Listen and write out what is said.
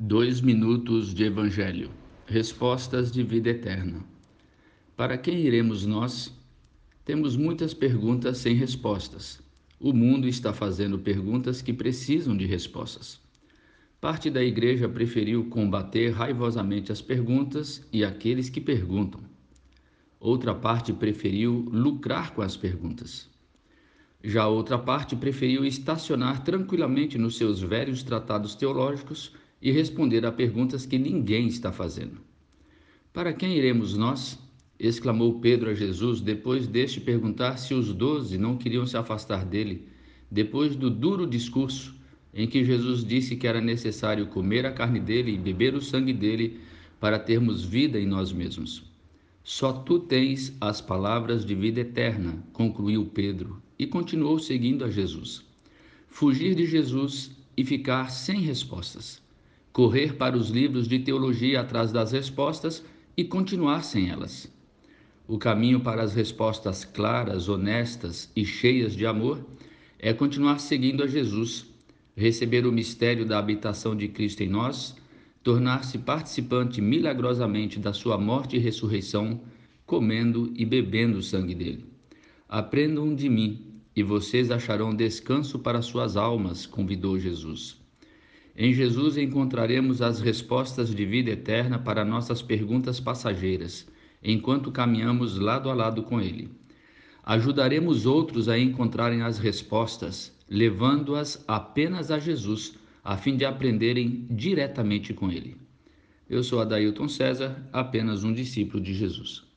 Dois minutos de Evangelho. Respostas de vida eterna. Para quem iremos nós? Temos muitas perguntas sem respostas. O mundo está fazendo perguntas que precisam de respostas. Parte da igreja preferiu combater raivosamente as perguntas e aqueles que perguntam. Outra parte preferiu lucrar com as perguntas. Já outra parte preferiu estacionar tranquilamente nos seus velhos tratados teológicos e responder a perguntas que ninguém está fazendo. Para quem iremos nós? exclamou Pedro a Jesus depois deste perguntar se os doze não queriam se afastar dele, depois do duro discurso em que Jesus disse que era necessário comer a carne dele e beber o sangue dele para termos vida em nós mesmos. Só tu tens as palavras de vida eterna, concluiu Pedro, e continuou seguindo a Jesus. Fugir de Jesus e ficar sem respostas correr para os livros de teologia atrás das respostas e continuar sem elas. O caminho para as respostas claras, honestas e cheias de amor é continuar seguindo a Jesus, receber o mistério da habitação de Cristo em nós, tornar-se participante milagrosamente da sua morte e ressurreição, comendo e bebendo o sangue dele. Aprendam de mim, e vocês acharão descanso para suas almas, convidou Jesus. Em Jesus encontraremos as respostas de vida eterna para nossas perguntas passageiras, enquanto caminhamos lado a lado com Ele. Ajudaremos outros a encontrarem as respostas, levando-as apenas a Jesus, a fim de aprenderem diretamente com Ele. Eu sou Adailton César, apenas um discípulo de Jesus.